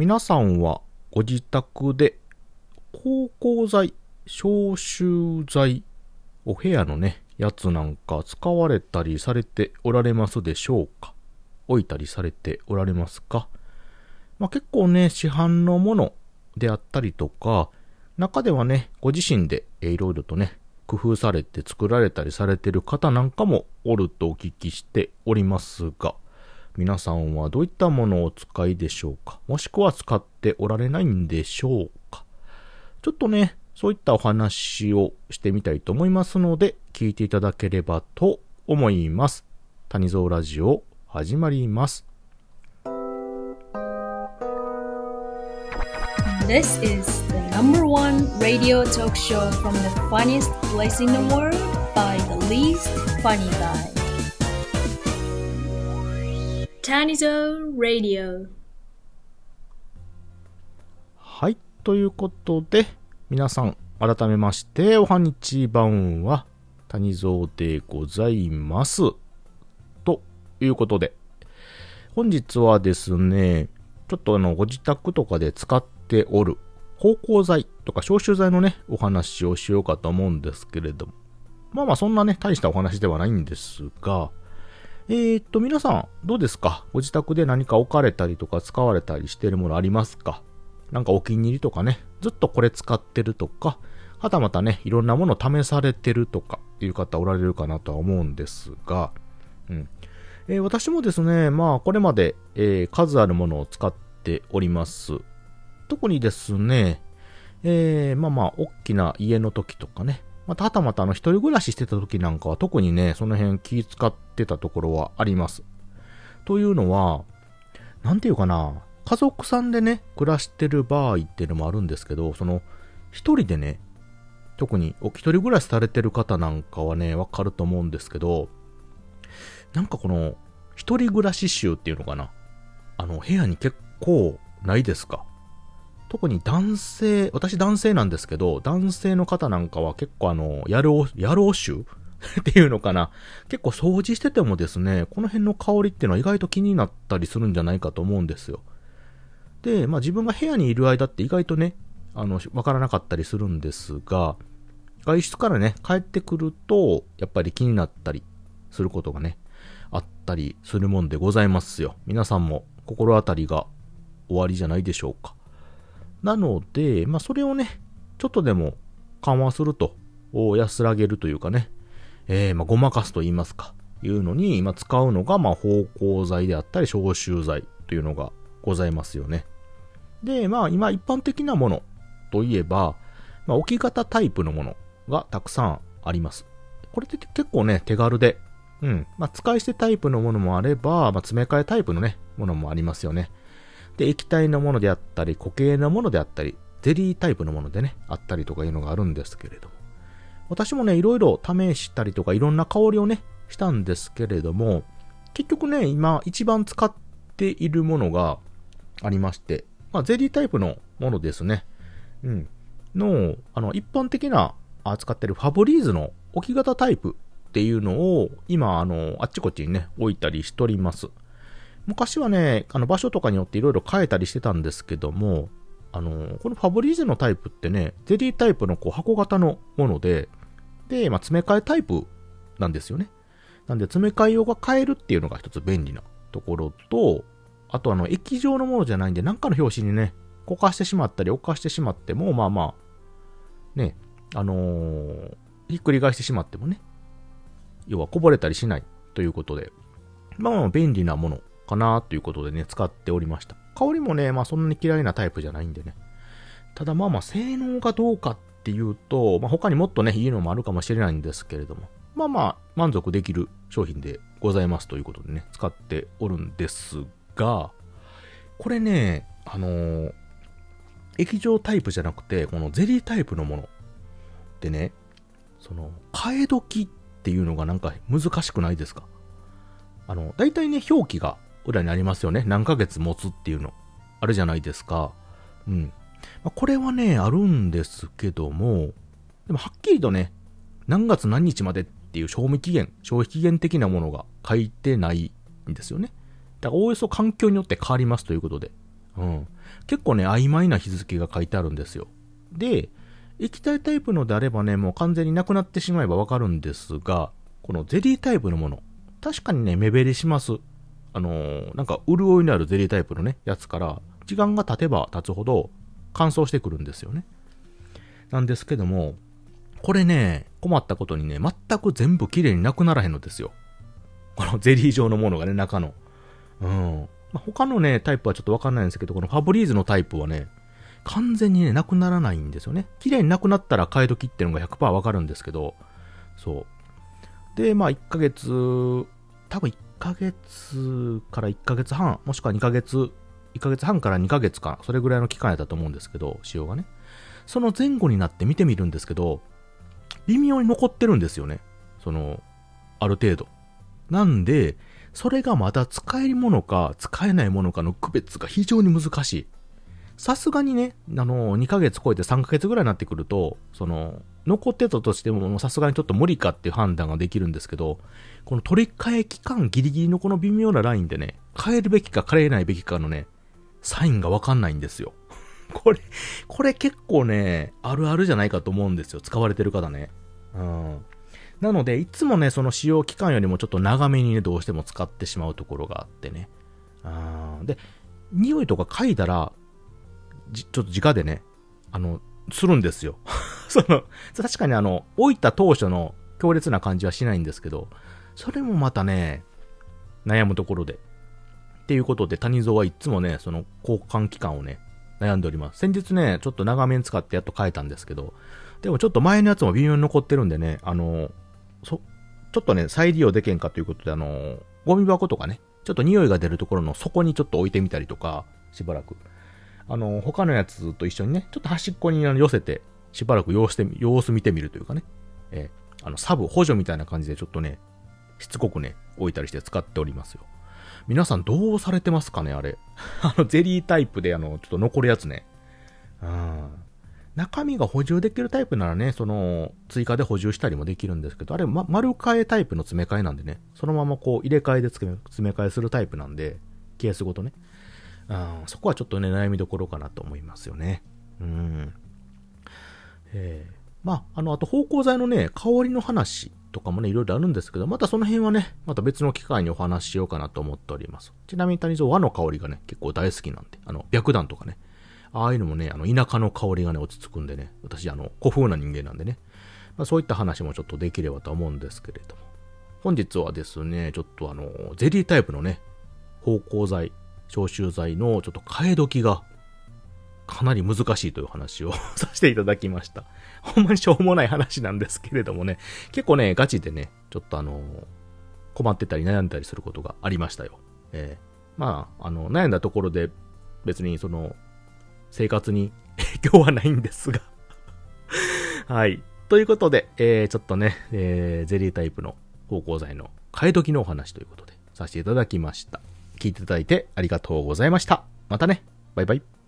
皆さんはご自宅で芳香剤、消臭剤、お部屋のね、やつなんか使われたりされておられますでしょうか？置いたりされておられますか？まあ、結構ね、市販のものであったりとか、中ではね、ご自身でいろいろとね、工夫されて作られたりされてる方なんかもおるとお聞きしておりますが、皆さんはどういったものをお使いでしょうか？もしくは使っておられないんでしょうか？ちょっとね、そういったお話をしてみたいと思いますので、聞いていただければと思います。谷蔵ラジオ始まります。This is the number one radio talk show from the funniest place in the world by the least funny guy. Tanizo Radio. はい、ということで、皆さん、改めまして、おはにちばんは、谷蔵でございます。ということで、本日はですね、ちょっとあの、ご自宅とかで使っておる、芳香剤とか消臭剤のね、お話をしようかと思うんですけれども。まあまあそんなね、大したお話ではないんですが、えー、っと、皆さん、どうですか？ご自宅で何か置かれたりとか使われたりしてるものありますか？なんかお気に入りとかね、ずっとこれ使ってるとか、はたまたね、いろんなもの試されてるとかいう方おられるかなとは思うんですが、うん。えー、私もですね、まあ、これまで、えー、数あるものを使っております。特にですね、えー、まあまあ、大きな家の時とかね、またはたまたあの、一人暮らししてた時なんかは特にね、その辺気使ってたところはあります。というのは、なんていうかな、家族さんでね、暮らしてる場合っていうのもあるんですけど、その、一人でね、特にお一人暮らしされてる方なんかはね、わかると思うんですけど、なんかこの、一人暮らし臭っていうのかな。あの、部屋に結構ないですか？特に男性、私男性なんですけど、男性の方なんかは結構あの、やろう、やろう臭？っていうのかな？結構掃除しててもですね、この辺の香りっていうのは意外と気になったりするんじゃないかと思うんですよ。で、まあ自分が部屋にいる間って意外とね、あの、わからなかったりするんですが、外出からね、帰ってくると、やっぱり気になったりすることがね、あったりするもんでございますよ。皆さんも心当たりが終わりじゃないでしょうか。なので、まあそれをね、ちょっとでも緩和すると、安らげるというかね、えー、まあごまかすと言いますか、いうのに、まあ使うのが、まあ芳香剤であったり消臭剤というのがございますよね。で、まあ今一般的なものといえば、まあ置き型タイプのものがたくさんあります。これって結構ね、手軽で、うん。まあ使い捨てタイプのものもあれば、まあ詰め替えタイプのね、ものもありますよね。で、液体のものであったり、固形のものであったり、ゼリータイプのものでね、あったりとかいうのがあるんですけれども。私もね、いろいろ試したりとか、いろんな香りをね、したんですけれども、結局ね、今一番使っているものがありまして、まあ、ゼリータイプのものですね。うん。の、あの、一般的な扱ってるファブリーズの置き型タイプっていうのを、今、あの、あっちこっちにね、置いたりしております。昔はね、あの、場所とかによっていろいろ変えたりしてたんですけども、あの、このファブリーズのタイプってね、ゼリータイプのこう箱型のもので、で、まあ、詰め替えタイプなんですよね。なんで、詰め替え用が変えるっていうのが一つ便利なところと、あとあの、液状のものじゃないんで、なんかの表紙にね、こかしてしまったり、置かしてしまっても、まあまあ、ね、あのー、ひっくり返してしまってもね、要はこぼれたりしないということで、まあまあ便利なものかなということでね、使っておりました。香りもね、まあそんなに嫌いなタイプじゃないんでね。ただまあまあ性能がどうかっていうと、まあ他にもっとね、いいのもあるかもしれないんですけれども、まあまあ満足できる商品でございますということでね、使っておるんですが、これね、あのー、液状タイプじゃなくて、このゼリータイプのものってね、その、替え時っていうのがなんか難しくないですか？あの、大体ね、表記が裏にありますよね。何ヶ月持つっていうの。あるじゃないですか。うん。まあ、これはね、あるんですけども、でもはっきりとね、何月何日までっていう賞味期限、消費期限的なものが書いてないんですよね。だからおおよそ環境によって変わりますということで。うん。結構ね、曖昧な日付が書いてあるんですよ。で、液体タイプのであればね、もう完全になくなってしまえばわかるんですが、このゼリータイプのもの、確かにね、目減りします。あのーなんか、潤いのあるゼリータイプのね、やつから、時間が経てば経つほど乾燥してくるんですよね。なんですけども、これね、困ったことにね、全く全部綺麗になくならへんのですよ。このゼリー状のものがね、中の。うん。まあ、他のね、タイプはちょっとわかんないんですけど、このファブリーズのタイプはね、完全にね、なくならないんですよね。綺麗になくなったら替え時ってのが100%わかるんですけど、そう。で、まあ、1ヶ月、多分1ヶ月から1ヶ月半、もしくは2ヶ月、1ヶ月半から2ヶ月か、それぐらいの期間やったと思うんですけど、使用がね。その前後になって見てみるんですけど、微妙に残ってるんですよね。その、ある程度。なんで、それがまだ使えるものか使えないものかの区別が非常に難しい。さすがにね、あの、2ヶ月超えて3ヶ月ぐらいになってくると、その、残ってたとしても、さすがにちょっと無理かっていう判断ができるんですけど、この取り替え期間ギリギリのこの微妙なラインでね、変えるべきか変えないべきかのね、サインがわかんないんですよ。これ、これ結構ね、あるあるじゃないかと思うんですよ。使われてる方ね。うん。なので、いつもね、その使用期間よりもちょっと長めにね、どうしても使ってしまうところがあってね。うん。で、匂いとか嗅いだら、ちょっと直でね、あの、するんですよ。その、確かにあの、置いた当初の強烈な感じはしないんですけど、それもまたね、悩むところで。っていうことで、谷蔵はいつもね、その交換期間をね、悩んでおります。先日ね、ちょっと長めに使ってやっと変えたんですけど、でもちょっと前のやつも微妙に残ってるんでね、あの、そ、ちょっとね、再利用できんかということで、あの、ゴミ箱とかね、ちょっと匂いが出るところの底にちょっと置いてみたりとか、しばらく。あの、他のやつと一緒にね、ちょっと端っこに寄せて、しばらく様子て様子見てみるというかね、えーあの、サブ、補助みたいな感じでちょっとね、しつこくね、置いたりして使っておりますよ。皆さんどうされてますかね、あれ。あの、ゼリータイプであの、ちょっと残るやつね。うん。中身が補充できるタイプならね、その、追加で補充したりもできるんですけど、あれ、ま、丸替えタイプの詰め替えなんでね、そのままこう入れ替えで詰め詰め替えするタイプなんで、ケースごとね。うん、そこはちょっとね、悩みどころかなと思いますよね。うん。えーまあ、あの、あと芳香剤のね、香りの話とかもね、いろいろあるんですけど、またその辺はね、また別の機会にお話ししようかなと思っております。ちなみに谷蔵和の香りがね、結構大好きなんで、あの、白檀とかね、ああいうのもね、あの、田舎の香りがね、落ち着くんでね、私、あの、古風な人間なんでね、まあ、そういった話もちょっとできればと思うんですけれども。本日はですね、ちょっとあの、ゼリータイプのね、芳香剤、消臭剤のちょっと替え時がかなり難しいという話を させていただきました。ほんまにしょうもない話なんですけれどもね、結構ね、ガチでね、ちょっとあの、困ってたり悩んだりすることがありましたよ。えーまあ、あの、悩んだところで別にその、生活に 影響はないんですが。はい。ということで、えー、ちょっとね、えー、ゼリータイプの芳香剤の替え時のお話ということで、させていただきました。聞いていただいてありがとうございました。またね。バイバイ。